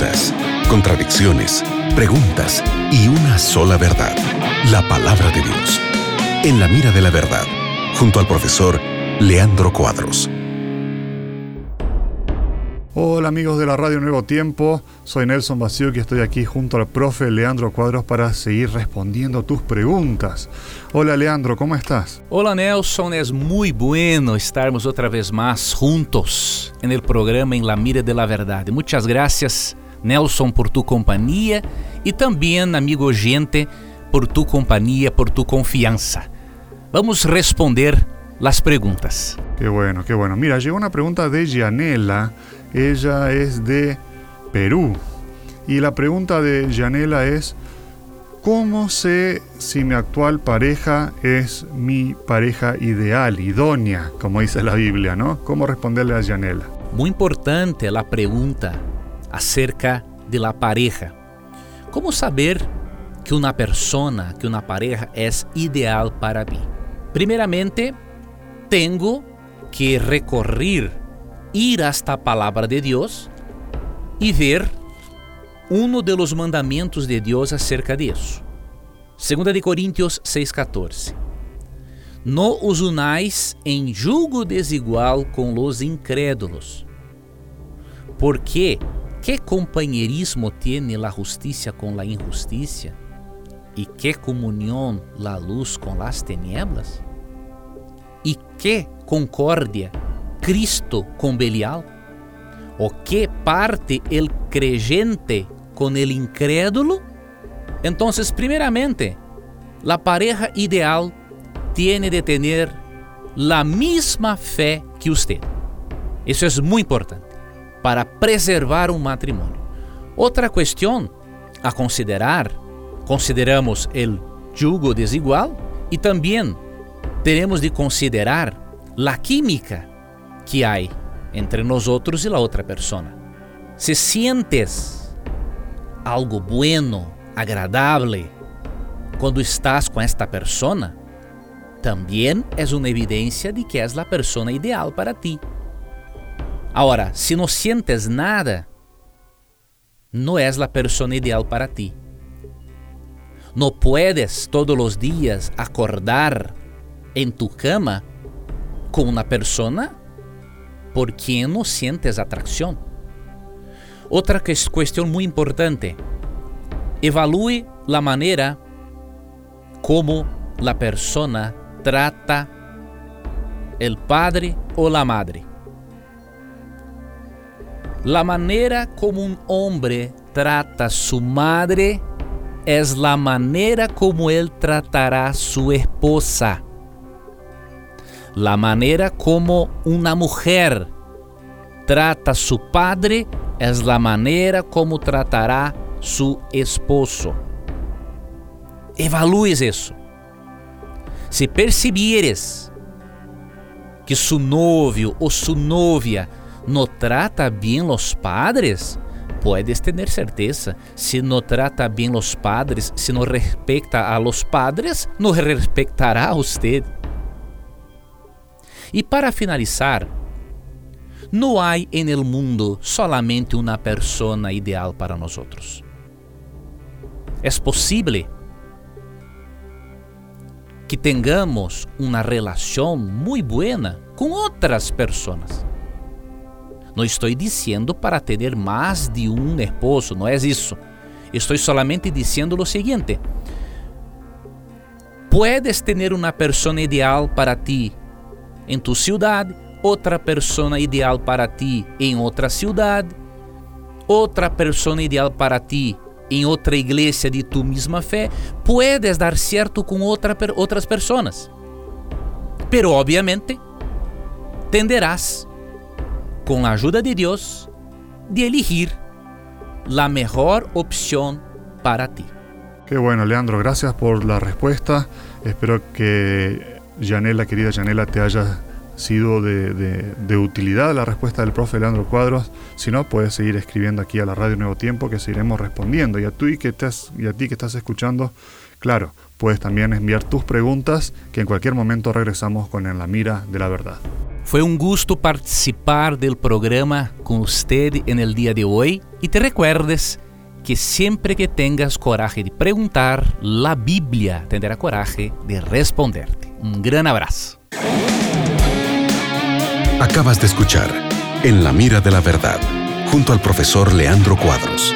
dudas, contradicciones, preguntas y una sola verdad, la palabra de Dios. En la mira de la verdad, junto al profesor Leandro Cuadros. Hola amigos de la Radio Nuevo Tiempo, soy Nelson Vacío y estoy aquí junto al profe Leandro Cuadros para seguir respondiendo tus preguntas. Hola Leandro, ¿cómo estás? Hola Nelson, es muy bueno estarmos otra vez más juntos en el programa En la Mira de la Verdad. Muchas gracias Nelson por tu compañía y también amigo oyente por tu compañía, por tu confianza. Vamos a responder las preguntas. Qué bueno, qué bueno. Mira, llegó una pregunta de Yanela ella es de Perú. Y la pregunta de Janela es, ¿cómo sé si mi actual pareja es mi pareja ideal, idónea, como dice la Biblia, ¿no? ¿Cómo responderle a Janela? Muy importante la pregunta acerca de la pareja. ¿Cómo saber que una persona, que una pareja es ideal para mí? Primeramente, tengo que recorrer ir hasta a palavra de Deus e ver um dos mandamentos de Deus acerca disso. 2 de Coríntios 6,14 No os unais em julgo desigual com os incrédulos. Porque que companheirismo tiene la justiça com la injustiça? E que comunhão la luz com las tinieblas? E que concórdia Cristo con Belial? ¿O qué parte el creyente con el incrédulo? Entonces, primeramente, la pareja ideal tiene de tener la misma fe que usted. Eso es muy importante para preservar un matrimonio. Otra cuestión a considerar, consideramos el yugo desigual y también tenemos de considerar la química que há entre nós outros e a outra persona. Se sientes algo bueno, agradável quando estás com esta persona, também é uma evidência de que és a persona ideal para ti. Agora, se não sientes nada, não és a persona ideal para ti. Não puedes todos os dias acordar em tu cama com uma persona por quien no sientes atracción. Otra cuestión muy importante, evalúe la manera como la persona trata el padre o la madre. La manera como un hombre trata a su madre es la manera como él tratará a su esposa. La manera como una mujer trata a su padre es la manera como tratará su esposo. Evalúes isso. Se percibieres que su novio ou su novia não trata bem os padres, puedes ter certeza, se não trata bem os padres, se não respeita a los padres, não respeitará a usted. E para finalizar, não há em el mundo solamente uma persona ideal para nós outros. É possível que tenhamos uma relação muito boa com outras pessoas. Não estou dizendo para ter mais de um esposo, não é isso. Estou solamente dizendo o seguinte: puedes ter uma persona ideal para ti em tu cidade, outra persona ideal para ti em outra cidade, outra persona ideal para ti em outra igreja de tu mesma fé, puedes dar certo com outra, outras pessoas. Pero obviamente tenderás, com a ajuda de Deus, de elegir la mejor opción para ti. Qué bueno, Leandro, gracias por la respuesta. Espero que Yanela, querida Yanela, te haya sido de, utilidad la respuesta del profe Leandro Cuadros. Si no, puedes seguir escribiendo aquí a la radio Nuevo Tiempo que seguiremos respondiendo. Y a, tú que estás, y a ti que estás escuchando, claro, puedes también enviar tus preguntas que en cualquier momento regresamos con En la Mira de la Verdad. Foi um gosto participar del programa com você en el dia de hoje e te recuerdes que sempre que tengas coragem de perguntar, a Bíblia tendrá coragem de responderte. Um grande abraço. Acabas de escuchar En la mira de la verdad, junto al profesor Leandro Cuadros.